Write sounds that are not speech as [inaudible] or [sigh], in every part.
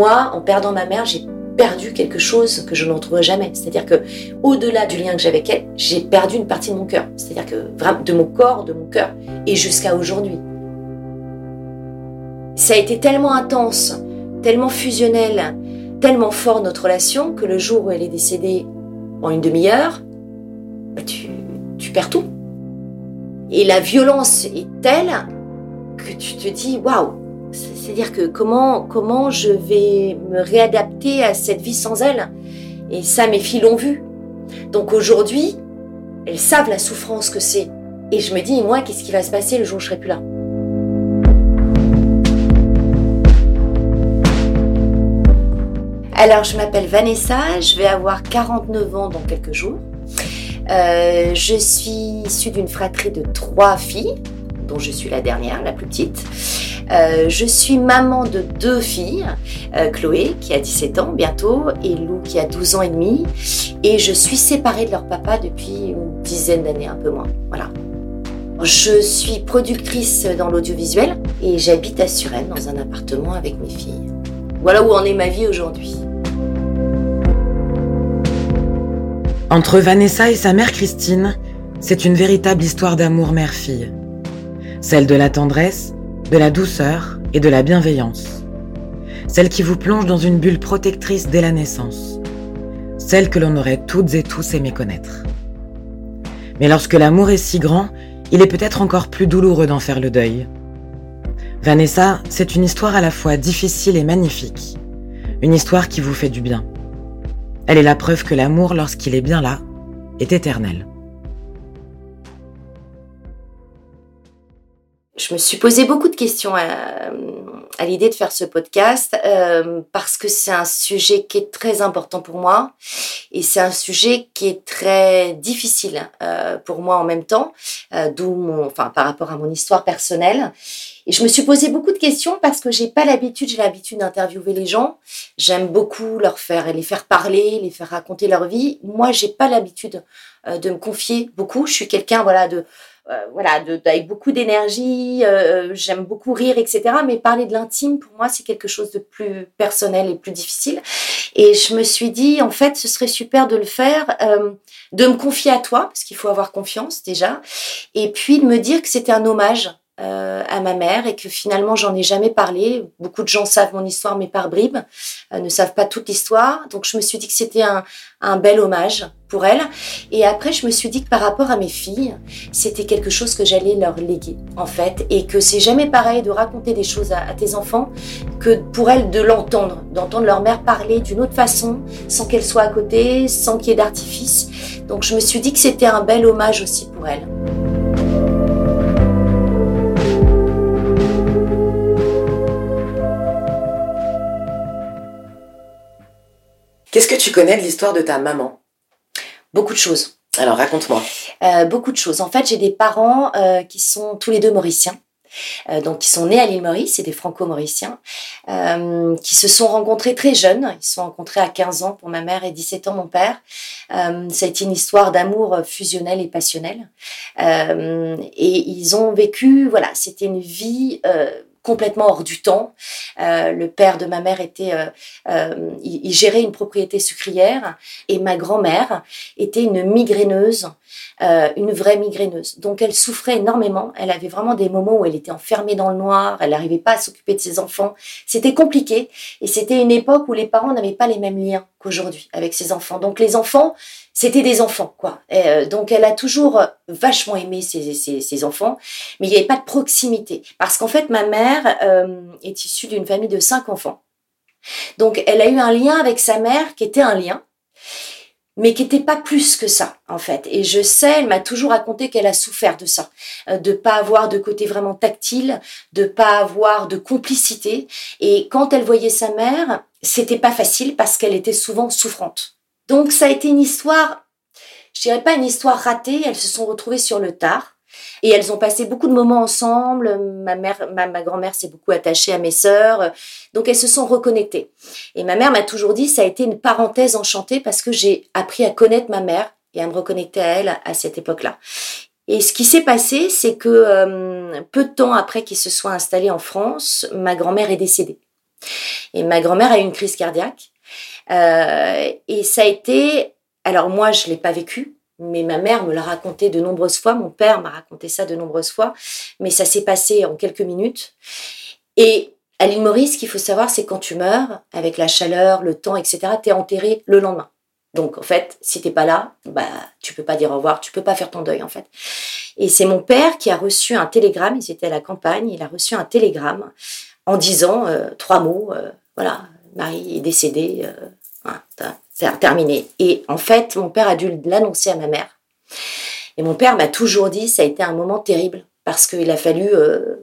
moi, en perdant ma mère, j'ai perdu quelque chose que je ne retrouverai jamais. C'est-à-dire que, au-delà du lien que j'avais avec elle, j'ai perdu une partie de mon cœur. C'est-à-dire que vraiment de mon corps, de mon cœur, et jusqu'à aujourd'hui. Ça a été tellement intense, tellement fusionnel, tellement fort notre relation que le jour où elle est décédée en une demi-heure, bah, tu, tu perds tout. Et la violence est telle que tu te dis waouh, c'est-à-dire que comment, je vais me réadapter à cette vie sans elle? Et ça, mes filles l'ont vu. Donc aujourd'hui, elles savent la souffrance que c'est. Et je me dis, moi, qu'est-ce qui va se passer le jour où je serai plus là? Alors, je m'appelle Vanessa, je vais avoir 49 ans dans quelques jours. Euh, je suis issue d'une fratrie de trois filles, dont je suis la dernière, la plus petite. Euh, je suis maman de deux filles, euh, Chloé qui a 17 ans bientôt et Lou qui a 12 ans et demi. Et je suis séparée de leur papa depuis une dizaine d'années, un peu moins. Voilà. Je suis productrice dans l'audiovisuel et j'habite à Suresnes dans un appartement avec mes filles. Voilà où en est ma vie aujourd'hui. Entre Vanessa et sa mère Christine, c'est une véritable histoire d'amour mère-fille. Celle de la tendresse, de la douceur et de la bienveillance. Celle qui vous plonge dans une bulle protectrice dès la naissance. Celle que l'on aurait toutes et tous aimé connaître. Mais lorsque l'amour est si grand, il est peut-être encore plus douloureux d'en faire le deuil. Vanessa, c'est une histoire à la fois difficile et magnifique. Une histoire qui vous fait du bien. Elle est la preuve que l'amour, lorsqu'il est bien là, est éternel. Je me suis posé beaucoup de questions à, l'idée de faire ce podcast euh, parce que c'est un sujet qui est très important pour moi et c'est un sujet qui est très difficile euh, pour moi en même temps, euh, d'où mon, enfin par rapport à mon histoire personnelle. Et je me suis posé beaucoup de questions parce que j'ai pas l'habitude, j'ai l'habitude d'interviewer les gens. J'aime beaucoup leur faire, les faire parler, les faire raconter leur vie. Moi, j'ai pas l'habitude de me confier beaucoup. Je suis quelqu'un, voilà, de euh, voilà, avec beaucoup d'énergie, euh, j'aime beaucoup rire, etc. Mais parler de l'intime, pour moi, c'est quelque chose de plus personnel et plus difficile. Et je me suis dit, en fait, ce serait super de le faire, euh, de me confier à toi, parce qu'il faut avoir confiance déjà, et puis de me dire que c'était un hommage euh, à ma mère et que finalement j'en ai jamais parlé. Beaucoup de gens savent mon histoire mais par bribes, euh, ne savent pas toute l'histoire. Donc je me suis dit que c'était un, bel hommage pour elle. Et après je me suis dit que par rapport à mes filles, c'était quelque chose que j'allais leur léguer en fait et que c'est jamais pareil de raconter des choses à, à tes enfants que pour elles de l'entendre, d'entendre leur mère parler d'une autre façon sans qu'elle soit à côté, sans qu'il y ait d'artifice. Donc je me suis dit que c'était un bel hommage aussi pour elles. Qu'est-ce que tu connais de l'histoire de ta maman? Beaucoup de choses. Alors raconte-moi. Euh, beaucoup de choses. En fait, j'ai des parents euh, qui sont tous les deux mauriciens. Euh, donc, qui sont nés à l'île Maurice, c'est des franco-mauriciens, qui se sont rencontrés très jeunes. Ils se sont rencontrés à 15 ans pour ma mère et 17 ans mon père. ça a été une histoire d'amour fusionnel et passionnel. et ils ont vécu, voilà, c'était une vie complètement hors du temps. Euh, le père de ma mère était, euh, euh, il, gérait une propriété sucrière et ma grand-mère était une migraineuse, une vraie migraineuse. Donc elle souffrait énormément. Elle avait vraiment des moments où elle était enfermée dans le noir. Elle n'arrivait pas à s'occuper de ses enfants. C'était compliqué et c'était une époque où les parents n'avaient pas les mêmes liens qu'aujourd'hui avec ses enfants. Donc les enfants c'était des enfants, quoi. Euh, donc elle a toujours vachement aimé ses, ses, enfants, mais il n'y avait pas de proximité. Parce qu'en fait, ma mère euh, est issue d'une famille de cinq enfants. Donc elle a eu un lien avec sa mère qui était un lien, mais qui n'était pas plus que ça, en fait. Et je sais, elle m'a toujours raconté qu'elle a souffert de ça, euh, de pas avoir de côté vraiment tactile, de pas avoir de complicité. Et quand elle voyait sa mère, c'était pas facile parce qu'elle était souvent souffrante. Donc ça a été une histoire, je dirais pas une histoire ratée, elles se sont retrouvées sur le tard. Et elles ont passé beaucoup de moments ensemble. Ma mère, ma, grand-mère s'est beaucoup attachée à mes sœurs. Donc elles se sont reconnectées. Et ma mère m'a toujours dit, ça a été une parenthèse enchantée parce que j'ai appris à connaître ma mère et à me reconnecter à elle à cette époque-là. Et ce qui s'est passé, c'est que euh, peu de temps après qu'ils se soient installés en France, ma grand-mère est décédée. Et ma grand-mère a eu une crise cardiaque. Euh, et ça a été, alors moi je l'ai pas vécu, mais ma mère me l'a raconté de nombreuses fois, mon père m'a raconté ça de nombreuses fois, mais ça s'est passé en quelques minutes. Et à l'île Maurice, ce qu'il faut savoir, c'est quand tu meurs, avec la chaleur, le temps, etc., tu es enterré le lendemain. Donc en fait, si t'es pas là, bah tu peux pas dire au revoir, tu peux pas faire ton deuil en fait. Et c'est mon père qui a reçu un télégramme, il était à la campagne, il a reçu un télégramme en disant euh, trois mots, euh, voilà, Marie est décédée, euh, c'est terminé. Et en fait, mon père a dû l'annoncer à ma mère. Et mon père m'a toujours dit, ça a été un moment terrible parce qu'il a fallu,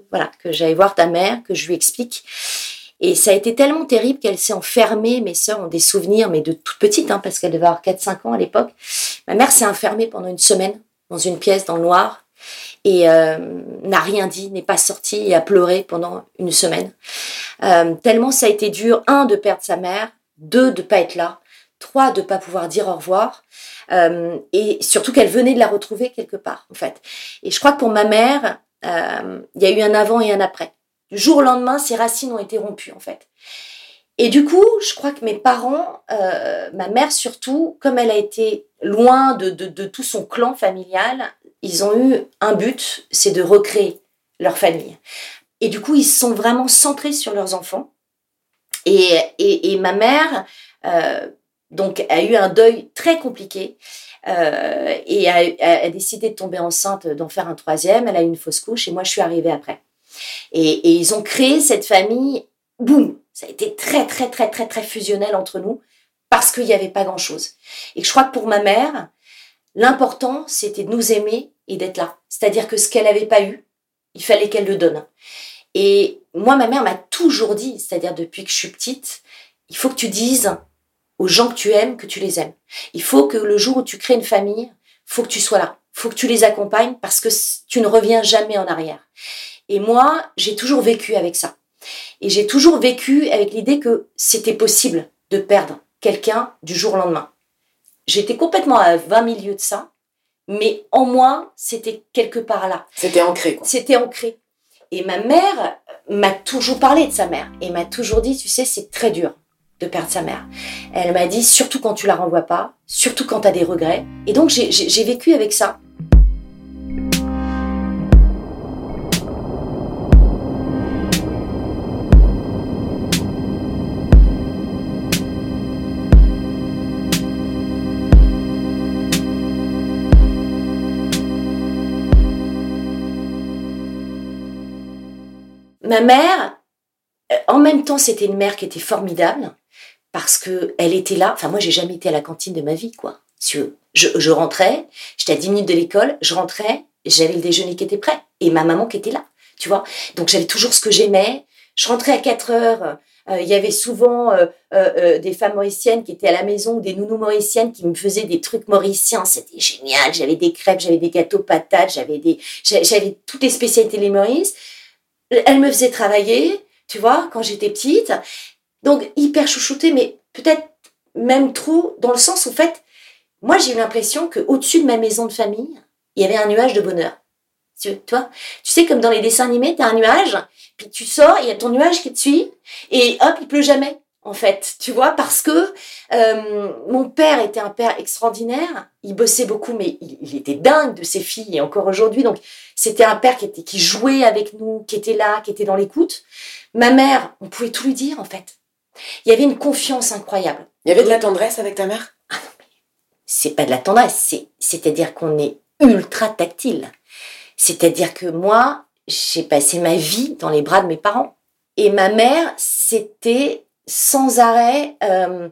voilà, que j'aille voir ta mère, que je lui explique. Et ça a été tellement terrible qu'elle s'est enfermée. Mes sœurs ont des souvenirs, mais de toute petite, hein, parce qu'elle devait avoir 4-5 ans à l'époque. Ma mère s'est enfermée pendant une semaine dans une pièce dans le noir et euh, n'a rien dit, n'est pas sortie et a pleuré pendant une semaine. Euh, tellement ça a été dur, un, de perdre sa mère, deux, de pas être là, trois, de pas pouvoir dire au revoir, euh, et surtout qu'elle venait de la retrouver quelque part, en fait. Et je crois que pour ma mère, il y a eu un avant et un après. Du jour au lendemain, ses racines ont été rompues, en fait. Et du coup, je crois que mes parents, euh, ma mère surtout, comme elle a été loin de, de, tout son clan familial, ils ont eu un but, c'est de recréer leur famille. Et du coup, ils sont vraiment centrés sur leurs enfants. Et, et, et ma mère, euh, donc, a eu un deuil très compliqué euh, et a, a, décidé de tomber enceinte, d'en faire un troisième. Elle a eu une fausse couche et moi, je suis arrivée après. Et, ils ont créé cette famille, boum, ça a été très, très, très, très, très fusionnel entre nous parce qu'il n'y avait pas grand-chose. Et je crois que pour ma mère, l'important, c'était de nous aimer et d'être là. C'est-à-dire que ce qu'elle n'avait pas eu, il fallait qu'elle le donne. Et moi, ma mère m'a toujours dit, c'est-à-dire depuis que je suis petite, il faut que tu dises aux gens que tu aimes que tu les aimes. Il faut que le jour où tu crées une famille, faut que tu sois là. Faut que tu les accompagnes parce que tu ne reviens jamais en arrière. Et moi, j'ai toujours vécu avec ça. Et j'ai toujours vécu avec l'idée que c'était possible de perdre quelqu'un du jour au lendemain. J'étais complètement à 20 milieux de ça, mais en moi, c'était quelque part là. C'était ancré. C'était ancré. Et ma mère m'a toujours parlé de sa mère et m'a toujours dit, tu sais, c'est très dur de perdre sa mère. Elle m'a dit, surtout quand tu la renvoies pas, surtout quand tu as des regrets. Et donc, j'ai vécu avec ça. Ma mère, euh, en même temps, c'était une mère qui était formidable parce que elle était là. Enfin, moi, j'ai jamais été à la cantine de ma vie, quoi. Je, rentrais, j'étais à 10 minutes de l'école, je rentrais, j'avais le déjeuner qui était prêt et ma maman qui était là, tu vois. Donc, j'avais toujours ce que j'aimais. Je rentrais à 4 heures. Euh, il y avait souvent euh, des femmes mauriciennes qui étaient à la maison ou des nounous mauriciennes qui me faisaient des trucs mauriciens. C'était génial. J'avais des crêpes, j'avais des gâteaux patates, j'avais des, j'avais toutes les spécialités les Maurice elle me faisait travailler, tu vois, quand j'étais petite. Donc, hyper chouchoutée, mais peut-être même trop, dans le sens où, en fait, moi, j'ai eu l'impression qu'au-dessus de ma maison de famille, il y avait un nuage de bonheur. Tu vois? Tu sais, comme dans les dessins animés, tu as un nuage, puis tu sors, il y a ton nuage qui te suit, et hop, il pleut jamais en fait, tu vois, parce que euh, mon père était un père extraordinaire, il bossait beaucoup, mais il, était dingue de ses filles, et encore aujourd'hui, donc c'était un père qui, qui jouait avec nous, qui était là, qui était dans l'écoute. Ma mère, on pouvait tout lui dire, en fait. Il y avait une confiance incroyable. Il y avait de la tendresse avec ta mère? Ah C'est pas de la tendresse, c'est-à-dire qu'on est ultra tactile. C'est-à-dire que moi, j'ai passé ma vie dans les bras de mes parents. Et ma mère, c'était sans arrêt. Euh,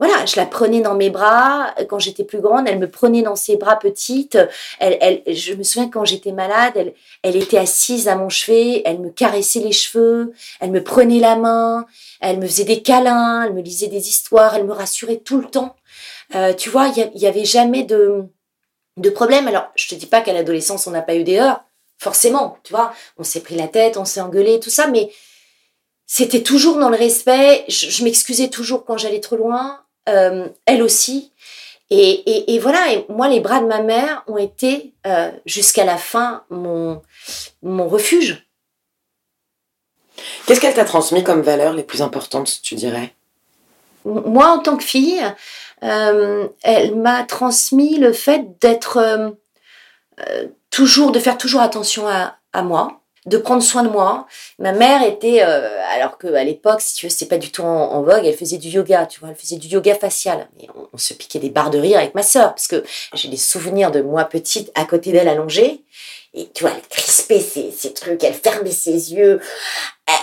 voilà, je la prenais dans mes bras quand j'étais plus grande, elle me prenait dans ses bras petites. Elle, elle, je me souviens quand j'étais malade, elle, elle était assise à mon chevet, elle me caressait les cheveux, elle me prenait la main, elle me faisait des câlins, elle me lisait des histoires, elle me rassurait tout le temps. Euh, tu vois, il y, avait jamais de, de problème. Alors, je te dis pas qu'à l'adolescence on n'a pas eu des heures, forcément, tu vois, on s'est pris la tête, on s'est engueulé, tout ça, mais c'était toujours dans le respect. Je, m'excusais toujours quand j'allais trop loin. Euh, elle aussi. Et, voilà, et moi, les bras de ma mère ont été euh, jusqu'à la fin mon, mon refuge. Qu'est-ce qu'elle t'a transmis comme valeurs les plus importantes, tu dirais? Moi, en tant que fille, euh, elle m'a transmis le fait d'être euh, euh, toujours, de faire toujours attention à, moi, de prendre soin de moi. Ma mère était, alors qu'à l'époque, si tu veux, c'était pas du tout en, vogue, elle faisait du yoga, tu vois, elle faisait du yoga facial. Mais on, se piquait des barres de rire avec ma sœur, parce que j'ai des souvenirs de moi petite à côté d'elle allongée. Et tu vois, elle crispait ses, trucs, elle fermait ses yeux,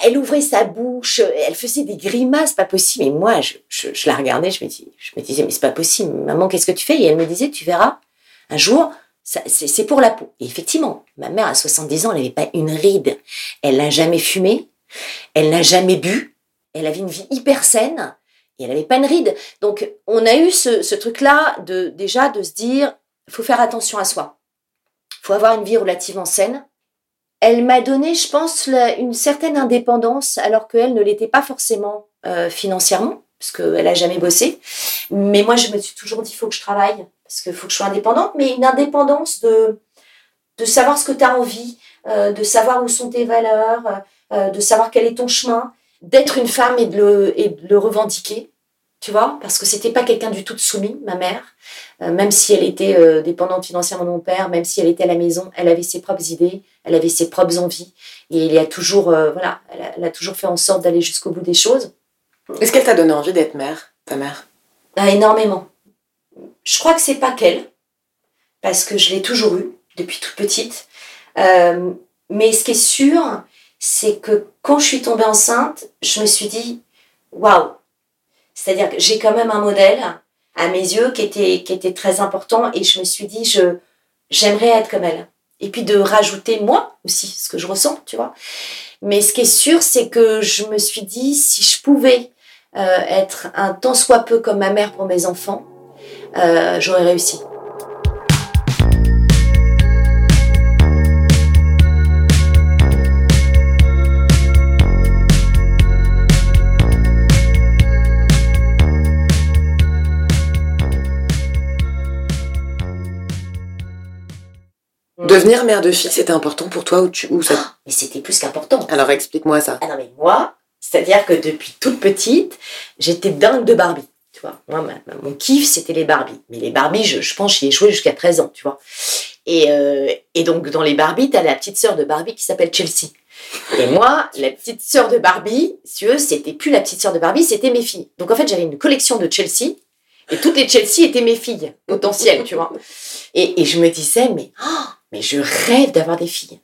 elle ouvrait sa bouche, elle faisait des grimaces, pas possible. Et moi, je, la regardais, je me, disais, mais c'est pas possible, maman, qu'est-ce que tu fais? Et elle me disait, tu verras, un jour, c'est pour la peau. Et effectivement, ma mère, à 70 ans, elle n'avait pas une ride. Elle n'a jamais fumé, elle n'a jamais bu, elle avait une vie hyper saine, et elle n'avait pas une ride. Donc, on a eu ce, ce truc-là, de, déjà, de se dire, faut faire attention à soi faut avoir une vie relativement saine. Elle m'a donné, je pense, une certaine indépendance, alors qu'elle ne l'était pas forcément euh, financièrement, parce qu'elle n'a jamais bossé. Mais moi, je me suis toujours dit, faut que je travaille, parce qu'il faut que je sois indépendante, mais une indépendance de, de savoir ce que tu as envie, euh, de savoir où sont tes valeurs, euh, de savoir quel est ton chemin, d'être une femme et de le, et de le revendiquer tu vois, parce que c'était pas quelqu'un du tout de soumis, ma mère, euh, même si elle était euh, dépendante financièrement de mon père, même si elle était à la maison, elle avait ses propres idées, elle avait ses propres envies, et il a toujours, euh, voilà, elle a, toujours fait en sorte d'aller jusqu'au bout des choses. Est-ce qu'elle t'a donné envie d'être mère, ta mère? Ah, Énormément. Je crois que c'est pas qu'elle, parce que je l'ai toujours eu depuis toute petite. mais ce qui est sûr, c'est que quand je suis tombée enceinte, je me suis dit, waouh, c'est-à-dire que j'ai quand même un modèle à mes yeux qui était, qui était très important et je me suis dit, je, j'aimerais être comme elle. Et puis de rajouter moi aussi, ce que je ressens, tu vois. Mais ce qui est sûr, c'est que je me suis dit, si je pouvais euh, être un tant soit peu comme ma mère pour mes enfants, euh, j'aurais réussi. Devenir mère de fille, c'était important pour toi ou, tu, ou ça ah, Mais c'était plus qu'important. Alors explique-moi ça. Ah non, mais moi, c'est-à-dire que depuis toute petite, j'étais dingue de Barbie. Tu vois, moi, mon kiff, c'était les Barbies. Mais les Barbies, je, je pense, j'y ai joué jusqu'à 13 ans, tu vois. Et, euh, et donc, dans les Barbies, t'as la petite sœur de Barbie qui s'appelle Chelsea. Et moi, la petite sœur de Barbie, si tu c'était plus la petite sœur de Barbie, c'était mes filles. Donc, en fait, j'avais une collection de Chelsea. Et toutes les Chelsea étaient mes filles potentielles, tu vois. Et, et je me disais, mais oh, mais je rêve d'avoir des filles.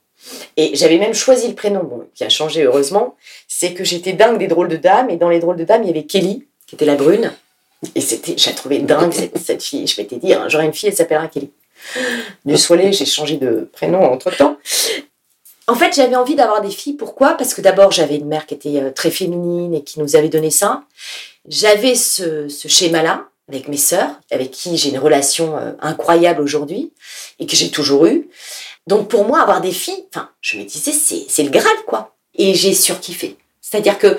Et j'avais même choisi le prénom, bon, qui a changé heureusement, c'est que j'étais dingue des drôles de dames, et dans les drôles de dames, il y avait Kelly, qui était la brune, et j'ai trouvé dingue cette, fille. Je m'étais dit, j'aurai une fille, elle s'appellera Kelly. Du soleil, j'ai changé de prénom entre temps. En fait, j'avais envie d'avoir des filles. Pourquoi? Parce que d'abord, j'avais une mère qui était euh, très féminine et qui nous avait donné ça. J'avais ce schéma-là avec mes sœurs, avec qui j'ai une relation euh, incroyable aujourd'hui et que j'ai toujours eu. Donc pour moi, avoir des filles, enfin, je me disais, c'est le Graal, quoi. Et j'ai surkiffé. C'est-à-dire que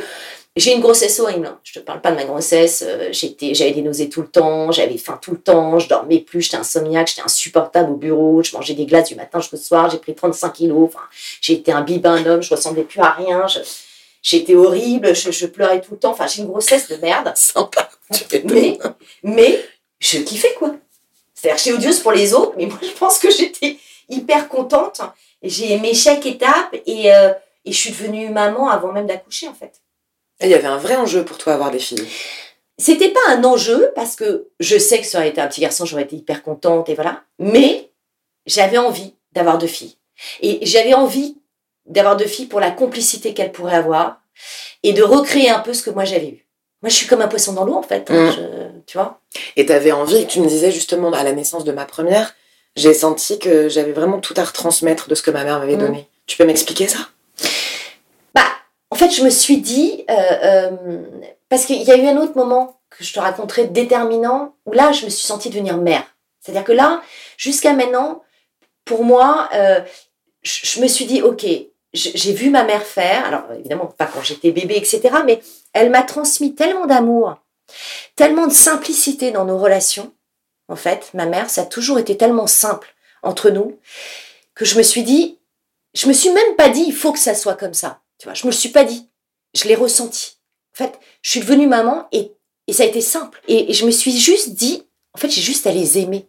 j'ai une grossesse horrible. Hein. Je te parle pas de ma grossesse. Euh, j'étais, j'avais des nausées tout le temps, j'avais faim tout le temps, je dormais plus, j'étais insomniaque, j'étais insupportable au bureau, je mangeais des glaces du matin jusqu'au soir, j'ai pris 35 kilos. Enfin, été un bibin homme, je ressemblais plus à rien. j'étais horrible, je, je, pleurais tout le temps. Enfin, j'ai une grossesse de merde. [laughs] Sympa. Mais, mais je kiffais quoi. C'est-à-dire, j'étais odieuse pour les autres, mais moi, je pense que j'étais hyper contente. J'ai aimé chaque étape et, euh, et je suis devenue maman avant même d'accoucher, en fait. Et il y avait un vrai enjeu pour toi avoir des filles. C'était pas un enjeu parce que je sais que ça aurait été un petit garçon, j'aurais été hyper contente et voilà. Mais j'avais envie d'avoir deux filles. Et j'avais envie d'avoir deux filles pour la complicité qu'elles pourraient avoir et de recréer un peu ce que moi j'avais eu. Moi, je suis comme un poisson dans l'eau, en fait. Hein, mm. tu vois Et tu avais envie, tu me disais justement à la naissance de ma première, j'ai senti que j'avais vraiment tout à retransmettre de ce que ma mère m'avait mm. donné. Tu peux m'expliquer ça? Bah, en fait, je me suis dit, euh, euh, parce qu'il y a eu un autre moment que je te raconterai déterminant, où là, je me suis sentie devenir mère. C'est-à-dire que là, jusqu'à maintenant, pour moi, euh, je me suis dit, ok, j'ai vu ma mère faire, alors évidemment pas quand j'étais bébé, etc., mais elle m'a transmis tellement d'amour, tellement de simplicité dans nos relations. En fait, ma mère, ça a toujours été tellement simple entre nous que je me suis dit, je me suis même pas dit, il faut que ça soit comme ça. Tu vois, je me le suis pas dit. Je l'ai ressenti. En fait, je suis devenue maman et, et ça a été simple. Et, je me suis juste dit, en fait, j'ai juste à les aimer.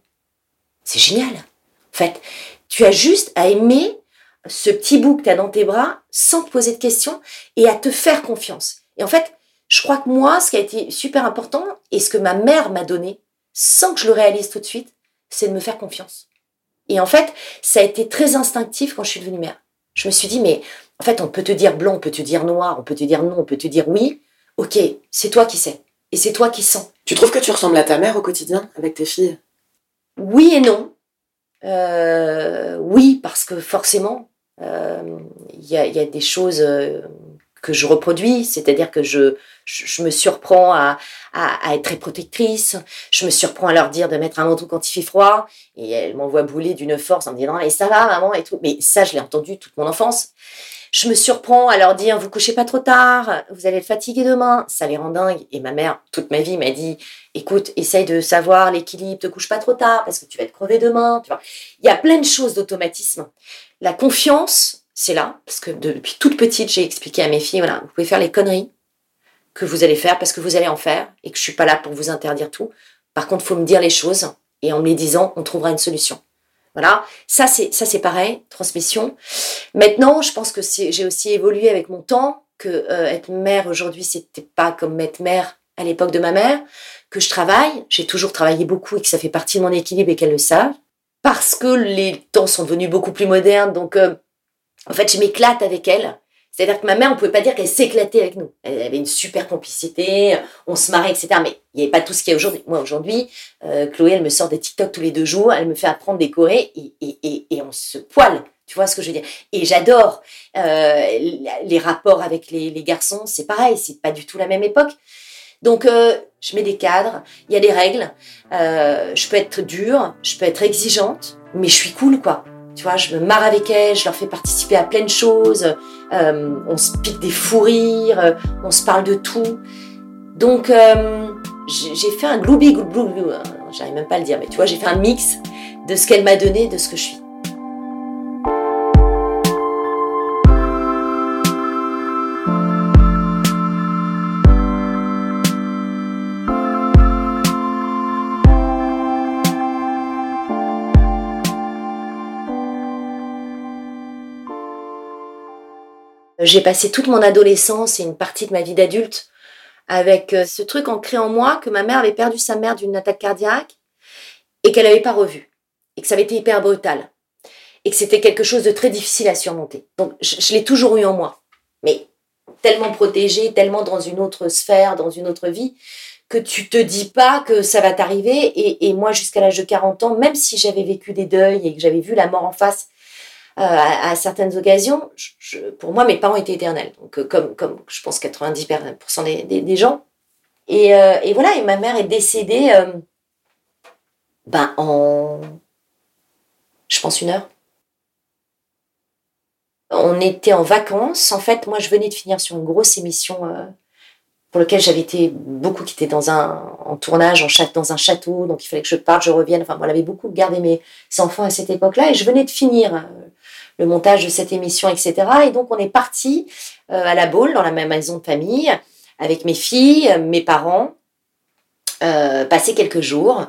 C'est génial. En fait, tu as juste à aimer ce petit bout que tu as dans tes bras sans te poser de questions et à te faire confiance. Et en fait, je crois que moi, ce qui a été super important et ce que ma mère m'a donné, sans que je le réalise tout de suite, c'est de me faire confiance. Et en fait, ça a été très instinctif quand je suis devenue mère. Je me suis dit, mais en fait, on peut te dire blanc, on peut te dire noir, on peut te dire non, on peut te dire oui. Ok, c'est toi qui sais. Et c'est toi qui sens. Tu trouves que tu ressembles à ta mère au quotidien avec tes filles? Oui et non. Euh, oui, parce que forcément, euh, il y, a, des choses euh, que je reproduis, c'est-à-dire que je, je, me surprends à, à, être très protectrice, je me surprends à leur dire de mettre un manteau quand il fait froid, et elles m'envoient bouler d'une force en me disant et ça va maman et tout, mais ça je l'ai entendu toute mon enfance. Je me surprends à leur dire vous couchez pas trop tard, vous allez être fatigué demain, ça les rend dingues. Et ma mère toute ma vie m'a dit écoute essaye de savoir l'équilibre, te couche pas trop tard parce que tu vas être crevé demain. Tu vois. Il y a plein de choses d'automatisme. La confiance, c'est là, parce que depuis toute petite, j'ai expliqué à mes filles, voilà, vous pouvez faire les conneries que vous allez faire parce que vous allez en faire et que je suis pas là pour vous interdire tout. Par contre, faut me dire les choses et en me les disant, on trouvera une solution. Voilà, ça c'est ça c'est pareil, transmission. Maintenant, je pense que j'ai aussi évolué avec mon temps, que euh, être mère aujourd'hui, c'était pas comme être mère à l'époque de ma mère, que je travaille, j'ai toujours travaillé beaucoup et que ça fait partie de mon équilibre et qu'elle le savent, parce que les temps sont devenus beaucoup plus modernes, donc euh, en fait, je m'éclate avec elle. C'est-à-dire que ma mère, on pouvait pas dire qu'elle s'éclatait avec nous. Elle avait une super complicité, on se marrait, etc. Mais il n'y avait pas tout ce qu'il y a aujourd'hui. Moi, aujourd'hui, euh, Chloé, elle me sort des TikTok tous les deux jours, elle me fait apprendre des et, et, on se poile. Tu vois ce que je veux dire? Et j'adore euh, les rapports avec les, les garçons. C'est pareil, c'est pas du tout la même époque. Donc, euh, je mets des cadres, il y a des règles. je peux être dure, je peux être exigeante, mais je suis cool, quoi. Tu vois, je me marre avec elles, je leur fais participer à plein de choses. Euh, on se pique des fous rires, euh, on se parle de tout. Donc, euh, j'ai fait un gloubi glou j'arrive même pas à le dire, mais tu vois, j'ai fait un mix de ce qu'elle m'a donné, de ce que je suis. J'ai passé toute mon adolescence et une partie de ma vie d'adulte avec euh, ce truc ancré en moi que ma mère avait perdu sa mère d'une attaque cardiaque et qu'elle n'avait pas revu. Et que ça avait été hyper brutal. Et que c'était quelque chose de très difficile à surmonter. Donc je, l'ai toujours eu en moi. Mais tellement protégée, tellement dans une autre sphère, dans une autre vie, que tu te dis pas que ça va t'arriver. Et moi, jusqu'à l'âge de 40 ans, même si j'avais vécu des deuils et que j'avais vu la mort en face euh, à, certaines occasions, pour moi, mes parents étaient éternels. Donc, euh, comme, comme je pense 90% des, des, gens. Et, euh, et, voilà, et ma mère est décédée ben, en, je pense, une heure. On était en vacances. En fait, moi, je venais de finir sur une grosse émission pour laquelle j'avais été beaucoup qui était dans un en tournage en dans un château donc il fallait que je parte je revienne enfin moi j'avais beaucoup gardé mes enfants à cette époque-là et je venais de finir le montage de cette émission, etc. Et donc on est parti euh, à la Baule, dans la même maison de famille, avec mes filles, mes parents, euh, passer quelques jours.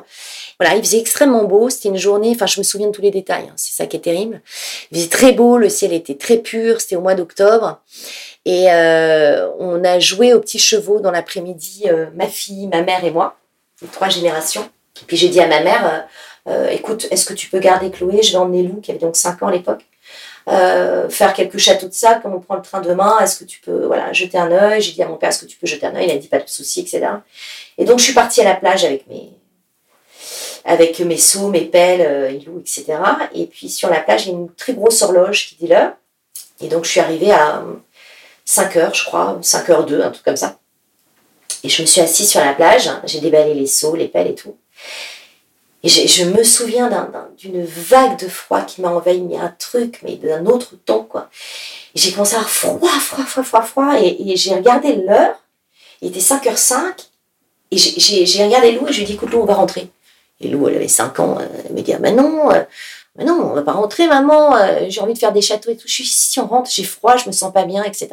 Voilà, il faisait extrêmement beau, c'était une journée, enfin je me souviens de tous les détails, hein, c'est ça qui est terrible. Il faisait très beau, le ciel était très pur, c'était au mois d'octobre. Et euh, on a joué aux petits chevaux dans l'après-midi, ma fille, ma mère et moi, les trois générations. Et puis j'ai dit à ma mère, écoute, est-ce que tu peux garder Chloé? Je vais emmener Lou, qui avait donc 5 ans à l'époque. Euh, faire quelques châteaux de sable, comme on prend le train demain, est-ce que tu peux voilà, jeter un œil? J'ai dit à mon père, est-ce que tu peux jeter un œil? Il a dit, pas de souci, etc. Et donc, je suis partie à la plage avec mes, avec mes seaux, mes pelles, euh, etc. Et puis, sur la plage, il y a une très grosse horloge qui dit l'heure. Et donc, je suis arrivée à 5 heures, je crois, 5 heures 2, un truc comme ça. Et je me suis assise sur la plage, j'ai déballé les seaux, les pelles et tout. Et je, me souviens d'une vague de froid qui m'a envahi, mais un truc, mais d'un autre temps, quoi. J'ai commencé à avoir froid, froid, froid, froid, froid, et, j'ai regardé l'heure, il était 5h05, et j'ai regardé Lou et je lui ai dit, écoute Lou, on va rentrer. Et Lou, elle avait 5 ans, elle me dit, ah ben non, Non, on va pas rentrer, maman. euh, j'ai envie de faire des châteaux et tout. Je suis si on rentre, j'ai froid, je me sens pas bien, etc.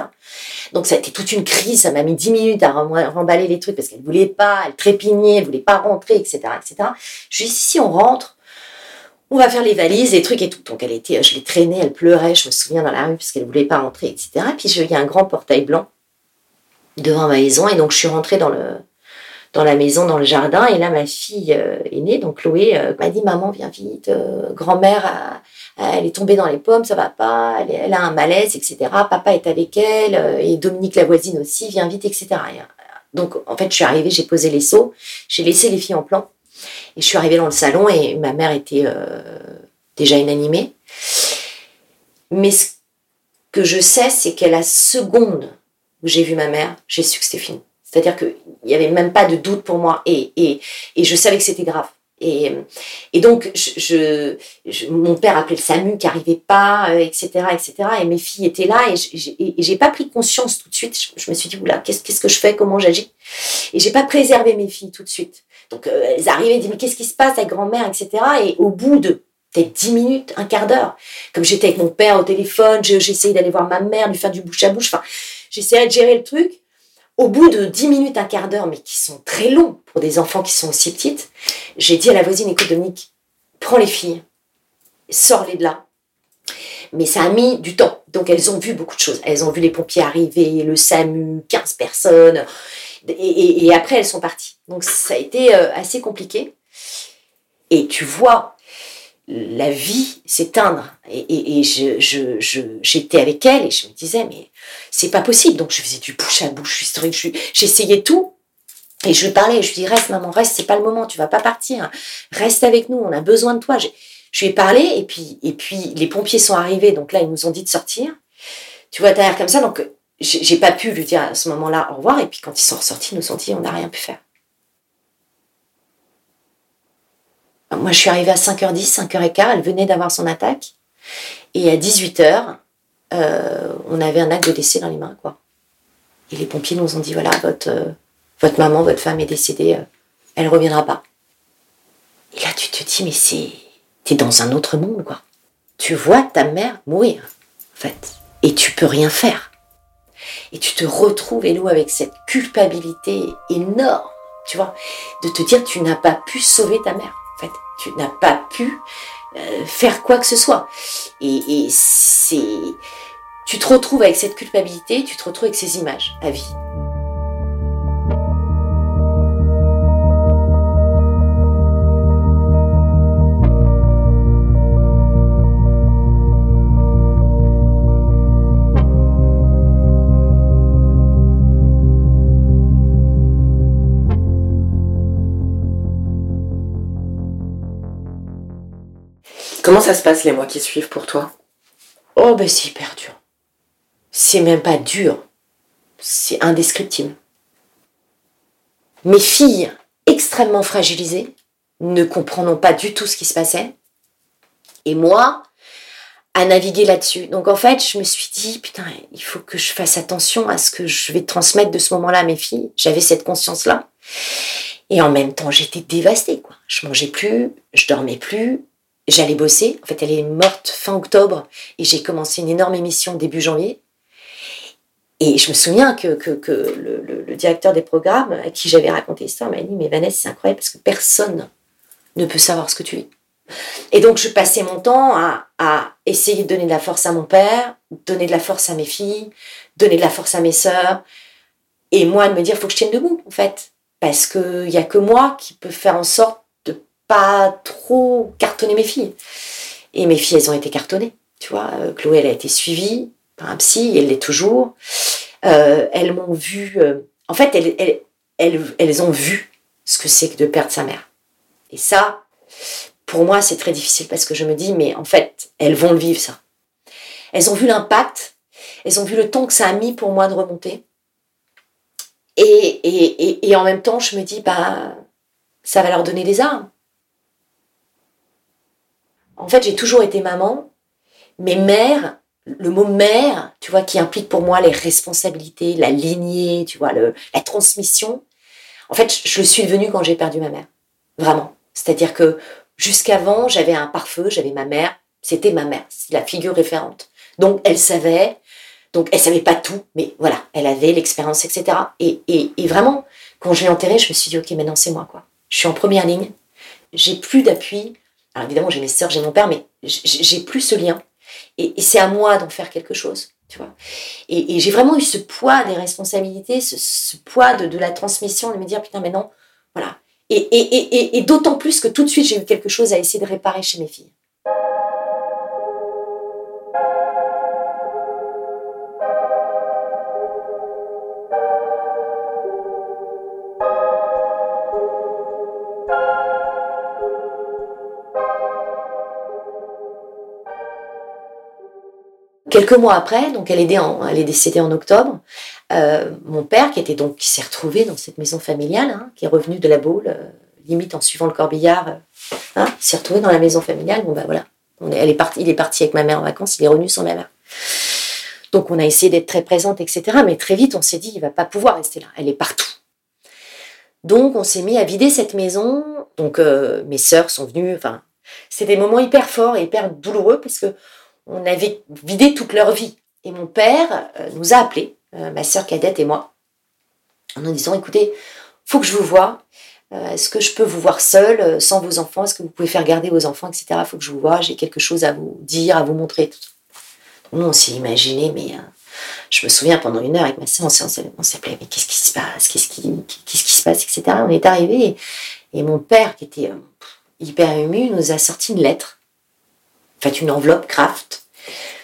Donc ça a été toute une crise. Ça m'a mis dix minutes à rem- remballer les trucs parce qu'elle voulait pas, elle trépignait, elle voulait pas rentrer, etc., etc. Je lui ai dit si on rentre, on va faire les valises, les trucs et tout. Donc elle était, je l'ai traînée, elle pleurait, je me souviens dans la rue parce qu'elle voulait pas rentrer, etc. Puis il y a un grand portail blanc devant ma maison et donc je suis rentrée dans le dans la maison, dans le jardin, et là ma fille euh, est née, donc Chloé euh, m'a dit maman viens vite, euh, grand-mère elle est tombée dans les pommes, ça va pas, elle, a un malaise, etc. Papa est avec elle euh, et Dominique la voisine aussi, viens vite, etc. Et, euh, donc en fait je suis arrivée, j'ai posé les seaux, j'ai laissé les filles en plan et je suis arrivée dans le salon et ma mère était euh, déjà inanimée. Mais ce que je sais, c'est qu'à la seconde où j'ai vu ma mère, j'ai su que c'était fini. C'est-à-dire qu'il n'y avait même pas de doute pour moi et, et, et je savais que c'était grave. Et, et donc, je, je- mon père appelait le SAMU qui n'arrivait pas, euh, etc., etc. Et mes filles étaient là et je- j'ai et pas pris conscience tout de suite. Je, me suis dit, oula, qu'est-ce que je fais Comment j'agis? Et j'ai pas préservé mes filles tout de suite. Donc, euh, elles arrivaient, elles disaient, mais qu'est-ce qui se passe avec grand-mère, etc. Et au bout de peut-être 10 minutes, un quart d'heure, comme j'étais avec mon père au téléphone, je- j'essayais d'aller voir ma mère, lui faire du bouche à bouche, enfin, j'essayais de gérer le truc. Au bout de 10 minutes, un quart d'heure, mais qui sont très longs pour des enfants qui sont aussi petites, j'ai dit à la voisine, écoute Dominique, prends les filles, sors-les de là. Mais ça a mis du temps. Donc elles ont vu beaucoup de choses. Elles ont vu les pompiers arriver, le SAMU, 15 personnes. Et, après, elles sont parties. Donc ça a été euh, assez compliqué. Et tu vois la vie s'éteindre. Et, et- et je, je- je- j'étais avec elle et je me disais, mais c'est pas possible. Donc je faisais du bouche à bouche, historique, je- j'essayais tout. Et je lui parlais, je lui dis, reste maman, reste, c'est pas le moment, tu vas pas partir. Reste avec nous, on a besoin de toi. Je, lui ai parlé et puis, et puis les pompiers sont arrivés, donc là ils nous ont dit de sortir. Tu vois, l'air comme ça, donc j'ai pas pu lui dire à ce moment-là au revoir. Et puis quand ils sont ressortis, ils nous ont dit, on n'a rien pu faire. Moi, je suis arrivée à 5h10, 5h15, elle venait d'avoir son attaque. Et à 18h, euh, on avait un acte de décès dans les mains, quoi. Et les pompiers nous ont dit, voilà, votre, euh, votre maman, votre femme est décédée, euh, elle reviendra pas. Et là, tu te dis, mais c'est... T'es dans un autre monde, quoi. Tu vois ta mère mourir, en fait. Et tu peux rien faire. Et tu te retrouves, Hello, avec cette culpabilité énorme, tu vois, de te dire, tu n'as pas pu sauver ta mère, en fait. Tu n'as pas pu euh, faire quoi que ce soit. Et, et c'est... Tu te retrouves avec cette culpabilité, tu te retrouves avec ces images à vie. Comment ça se passe les mois qui suivent pour toi? Oh, ben c'est hyper dur. C'est même pas dur. C'est indescriptible. Mes filles, extrêmement fragilisées, ne comprendront pas du tout ce qui se passait. Et moi, à naviguer là-dessus. Donc en fait, je me suis dit, putain, il faut que je fasse attention à ce que je vais transmettre de ce moment-là à mes filles. J'avais cette conscience-là. Et en même temps, j'étais dévastée, quoi. Je mangeais plus, je dormais plus, j'allais bosser. En fait, elle est morte fin octobre et j'ai commencé une énorme émission début janvier. Et je me souviens que, que, le, directeur des programmes à qui j'avais raconté l'histoire m'a dit Mais Vanessa, c'est incroyable parce que personne ne peut savoir ce que tu es. Et donc, je passais mon temps à, à essayer de donner de la force à mon père, donner de la force à mes filles, donner de la force à mes sœurs. Et moi, de me dire Faut que je tienne debout, en fait. Parce qu'il n'y a que moi qui peux faire en sorte pas trop cartonner mes filles. Et mes filles, elles ont été cartonnées. Tu vois, Euh, Chloé, elle a été suivie par un psy, elle l'est toujours. Euh, elles m'ont vu. euh, en fait, elles, elles, elles, elles ont vu ce que c'est que de perdre sa mère. Et ça, pour moi, c'est très difficile parce que je me dis, mais en fait, elles vont le vivre, ça. Elles ont vu l'impact, elles ont vu le temps que ça a mis pour moi de remonter. Et, et, et, et en même temps, je me dis, bah, ça va leur donner des armes. En fait, j'ai toujours été maman, mais mère, le mot mère, tu vois, qui implique pour moi les responsabilités, la lignée, tu vois, la transmission. En fait, je, le suis devenue quand j'ai perdu ma mère. Vraiment. C'est-à-dire que Jusqu'avant, j'avais un pare-feu, j'avais ma mère. C'était ma mère, c'est la figure référente. Donc, elle savait. Donc, elle savait pas tout, mais voilà, elle avait l'expérience, etc. Et, et, et, vraiment, quand je l'ai enterrée, je me suis dit, ok, maintenant c'est moi, quoi. Je suis en première ligne. J'ai plus d'appui. Alors évidemment, j'ai mes sœurs, j'ai mon père, mais j'ai plus ce lien. Et, c'est à moi d'en faire quelque chose, tu vois. Et, j'ai vraiment eu ce poids des responsabilités, ce, poids de, la transmission, de me dire, putain, maintenant, voilà. Et, et d'autant plus que tout de suite, j'ai eu quelque chose à essayer de réparer chez mes filles. Quelques mois après, donc elle est, décédée en octobre, euh, mon père, qui était donc qui s'est retrouvé dans cette maison familiale, hein, qui est revenu de la Baule, euh, limite en suivant le corbillard, euh, hein, s'est retrouvé dans la maison familiale. Bon ben voilà, elle est partie, il est parti avec ma mère en vacances, il est revenu sans ma mère. Donc on a essayé d'être très présente, etc. Mais très vite, on s'est dit, il va pas pouvoir rester là. Elle est partout. Donc on s'est mis à vider cette maison. Donc mes sœurs sont venues. Enfin, c'est des moments hyper forts et hyper douloureux parce que on avait vidé toute leur vie. Et mon père euh, nous a appelés, euh, ma sœur cadette et moi, en nous disant écoutez, faut que je vous voie. Euh, est-ce que je peux vous voir seul, sans vos enfants? Est-ce que vous pouvez faire garder vos enfants, etc. Faut que je vous voie. J'ai quelque chose à vous dire, à vous montrer. nous, on s'est imaginé, mais je me souviens pendant une heure avec ma sœur, on s'appelait mais qu'est-ce qui se passe? Qu'est-ce qui, se passe, etc. On est arrivé et, mon père, qui était hyper ému, nous a sorti une lettre fait une enveloppe craft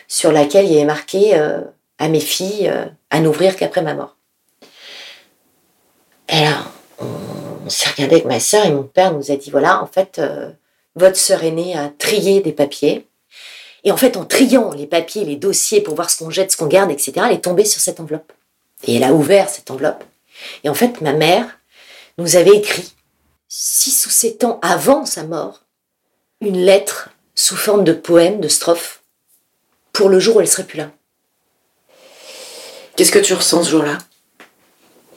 sur laquelle il avait marqué euh, à mes filles euh, à n'ouvrir qu'après ma mort. Et là, on, s'est regardé avec ma sœur et mon père nous a dit voilà, en fait, euh, votre sœur aînée a trié des papiers. Et en fait, en triant les papiers, les dossiers pour voir ce qu'on jette, ce qu'on garde, etc., elle est tombée sur cette enveloppe. Et elle a ouvert cette enveloppe. Et en fait, ma mère nous avait écrit, six ou sept ans avant sa mort, une lettre sous forme de poème, de strophes, pour le jour où elle serait plus là. Qu'est-ce que tu ressens ce jour-là?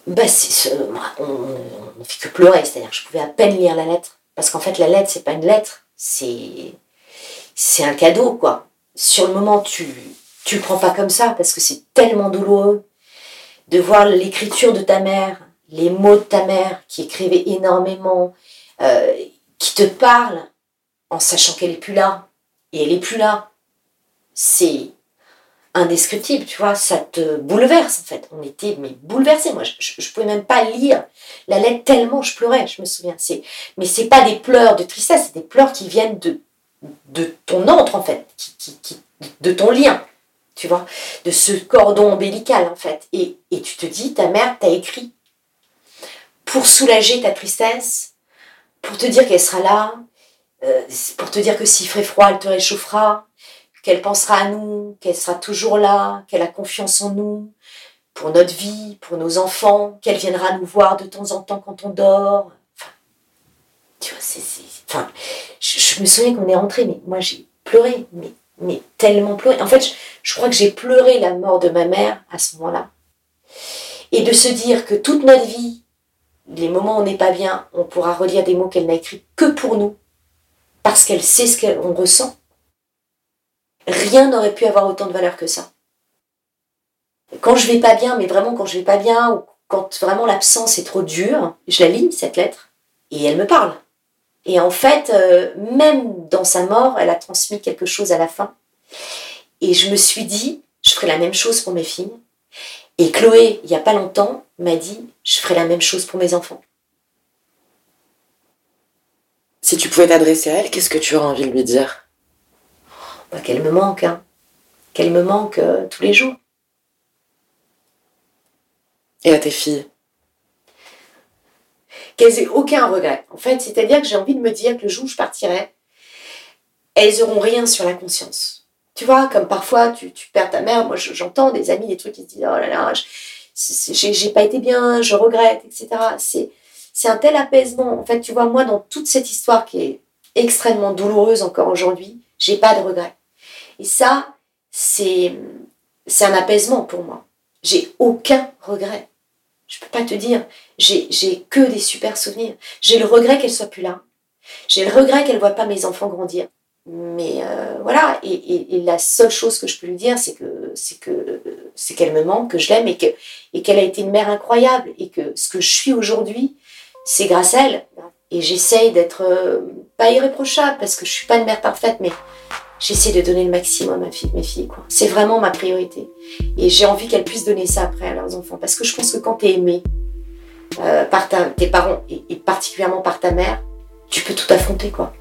Bah, ce, on ne fait que pleurer, c'est-à-dire que je pouvais à peine lire la lettre. Parce qu'en fait, la lettre, c'est pas une lettre, c'est, c'est un cadeau, quoi. Sur le moment, tu, tu le prends pas comme ça, parce que c'est tellement douloureux de voir l'écriture de ta mère, les mots de ta mère qui écrivait énormément, euh, qui te parlent, en sachant qu'elle est plus là. Et elle est plus là. C'est indescriptible, tu vois, ça te bouleverse en fait. On était mais bouleversés. Moi, je, je, pouvais même pas lire la lettre tellement je pleurais, je me souviens. C'est, mais c'est pas des pleurs de tristesse, c'est des pleurs qui viennent de, de ton entre en fait, qui, qui, de ton lien, tu vois, de ce cordon ombilical en fait. Et, et tu te dis, ta mère t'a écrit pour soulager ta tristesse, pour te dire qu'elle sera là, euh, pour te dire que s'il ferait froid, elle te réchauffera, qu'elle pensera à nous, qu'elle sera toujours là, qu'elle a confiance en nous, pour notre vie, pour nos enfants, qu'elle viendra nous voir de temps en temps quand on dort. Enfin, tu vois, c'est. Enfin, je, me souviens qu'on est rentré, mais moi j'ai pleuré, mais, mais tellement pleuré. En fait, je, je crois que j'ai pleuré la mort de ma mère à ce moment-là. Et de se dire que toute notre vie, les moments où on n'est pas bien, on pourra relire des mots qu'elle n'a écrits que pour nous, parce qu'elle sait ce qu'on ressent. Rien n'aurait pu avoir autant de valeur que ça. Quand je vais pas bien, mais vraiment quand je vais pas bien, ou quand vraiment l'absence est trop dure, je la lis, cette lettre, et elle me parle. Et en fait, euh, même dans sa mort, elle a transmis quelque chose à la fin. Et je me suis dit, je ferai la même chose pour mes filles. Et Chloé, il n'y a pas longtemps, m'a dit, je ferai la même chose pour mes enfants. Si tu pouvais t'adresser à elle, qu'est-ce que tu aurais envie de lui dire? Bah, Qu'elle me manque, hein. Qu'elle me manque euh, tous les jours. Et à tes filles? Qu'elles aient aucun regret. En fait, c'est-à-dire que j'ai envie de me dire que le jour où je partirai, elles auront rien sur la conscience. Tu vois, comme parfois tu, perds ta mère, moi j'entends des amis, des trucs qui se disent Oh là là, j'ai pas été bien, je regrette, etc. C'est c'est un tel apaisement. En fait, tu vois, moi, dans toute cette histoire qui est extrêmement douloureuse encore aujourd'hui, j'ai pas de regrets. Et ça, c'est, c'est un apaisement pour moi. J'ai aucun regret. Je peux pas te dire, j'ai, j'ai que des super souvenirs. J'ai le regret qu'elle soit plus là. J'ai le regret qu'elle voit pas mes enfants grandir. Mais euh, voilà, et, la seule chose que je peux lui dire, c'est que c'est que c'est qu'elle me manque, que je l'aime et que et qu'elle a été une mère incroyable et que ce que je suis aujourd'hui, c'est grâce à elle. Et j'essaye d'être euh, pas irréprochable parce que je suis pas une mère parfaite, mais j'essaie de donner le maximum à mes filles. Quoi. C'est vraiment ma priorité. Et j'ai envie qu'elles puissent donner ça après à leurs enfants parce que je pense que quand tu es aimé euh, par tes parents et, et particulièrement par ta mère, tu peux tout affronter quoi.